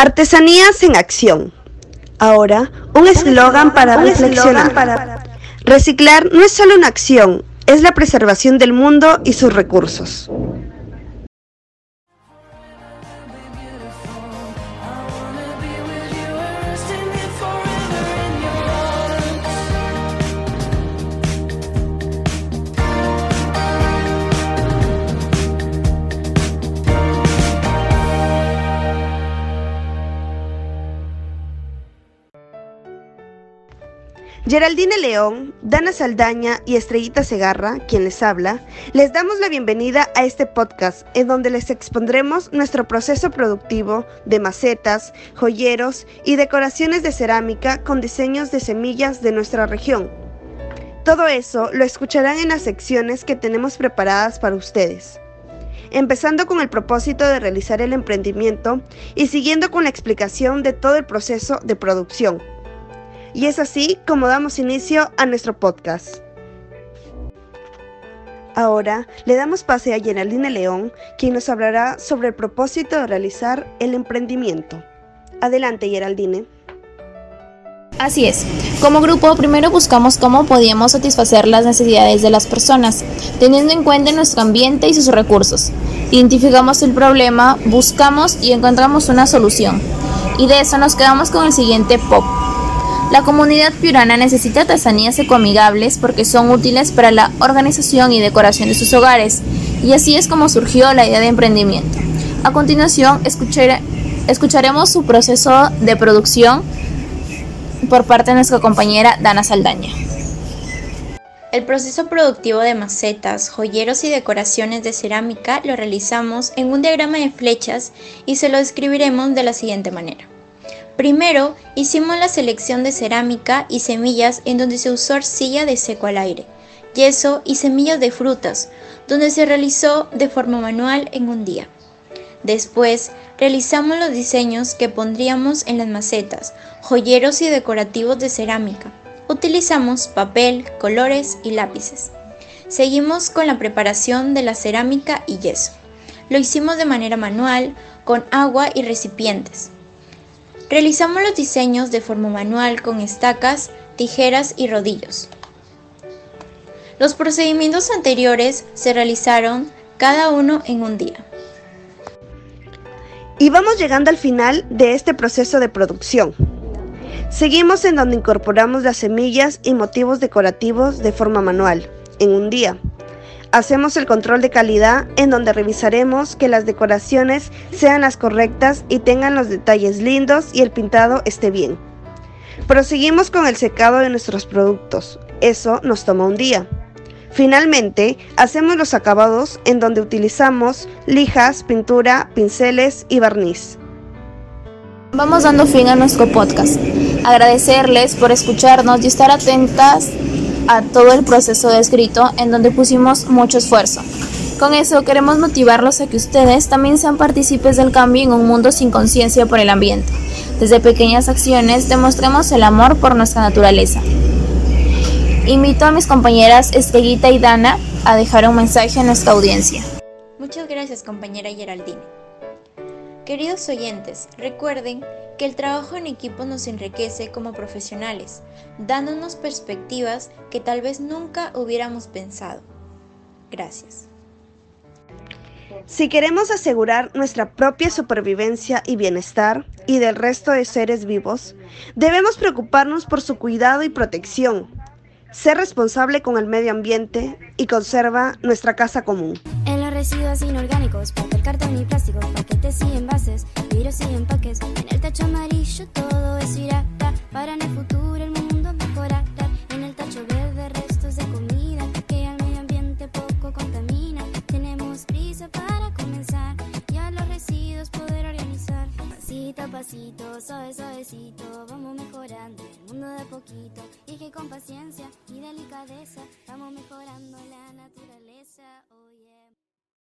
Artesanías en acción. Ahora, un eslogan para reflexionar. Reciclar no es solo una acción, es la preservación del mundo y sus recursos. Geraldine León, Dana Saldaña y Estrellita Segarra, quien les habla, les damos la bienvenida a este podcast en donde les expondremos nuestro proceso productivo de macetas, joyeros y decoraciones de cerámica con diseños de semillas de nuestra región. Todo eso lo escucharán en las secciones que tenemos preparadas para ustedes empezando con el propósito de realizar el emprendimiento y siguiendo con la explicación de todo el proceso de producción. Y es así como damos inicio a nuestro podcast. Ahora le damos pase a Geraldine León, quien nos hablará sobre el propósito de realizar el emprendimiento. Adelante, Geraldine. Así es. Como grupo, primero buscamos cómo podíamos satisfacer las necesidades de las personas, teniendo en cuenta nuestro ambiente y sus recursos. Identificamos el problema, buscamos y encontramos una solución. Y de eso nos quedamos con el siguiente POP, la comunidad piurana necesita artesanías ecoamigables porque son útiles para la organización y decoración de sus hogares, y así es como surgió la idea de emprendimiento. A continuación, escucharemos su proceso de producción por parte de nuestra compañera Dana Saldaña. El proceso productivo de macetas, joyeros y decoraciones de cerámica lo realizamos en un diagrama de flechas y se lo describiremos de la siguiente manera. Primero, hicimos la selección de cerámica y semillas en donde se usó arcilla de seco al aire, yeso y semillas de frutas, donde se realizó de forma manual en un día. Después, realizamos los diseños que pondríamos en las macetas, joyeros y decorativos de cerámica. Utilizamos papel, colores y lápices. Seguimos con la preparación de la cerámica y yeso. Lo hicimos de manera manual, con agua y recipientes. Realizamos los diseños de forma manual con estacas, tijeras y rodillos. Los procedimientos anteriores se realizaron cada uno en un día. Y vamos llegando al final de este proceso de producción. Seguimos en donde incorporamos las semillas y motivos decorativos de forma manual, en un día. Hacemos el control de calidad en donde revisaremos que las decoraciones sean las correctas y tengan los detalles lindos y el pintado esté bien. Proseguimos con el secado de nuestros productos. Eso nos toma un día. Finalmente, hacemos los acabados en donde utilizamos lijas, pintura, pinceles y barniz. Vamos dando fin a nuestro podcast. Agradecerles por escucharnos y estar atentas a todo el proceso de escrito en donde pusimos mucho esfuerzo. Con eso queremos motivarlos a que ustedes también sean partícipes del cambio en un mundo sin conciencia por el ambiente. Desde pequeñas acciones demostremos el amor por nuestra naturaleza. Invito a mis compañeras Estrellita y Dana a dejar un mensaje a nuestra audiencia. Muchas gracias compañera Geraldine. Queridos oyentes, recuerden que el trabajo en equipo nos enriquece como profesionales, dándonos perspectivas que tal vez nunca hubiéramos pensado. Gracias. Si queremos asegurar nuestra propia supervivencia y bienestar y del resto de seres vivos, debemos preocuparnos por su cuidado y protección, ser responsable con el medio ambiente y conserva nuestra casa común residuos inorgánicos, papel, cartón y plástico, paquetes y envases, virus y empaques. En el tacho amarillo todo es irá para en el futuro el mundo mejorará. En el tacho verde restos de comida que al medio ambiente poco contamina. Tenemos prisa para comenzar y a los residuos poder organizar. Pasito a pasito, suave suavecito, vamos mejorando el mundo de poquito y que con paciencia y delicadeza vamos mejorando la naturaleza.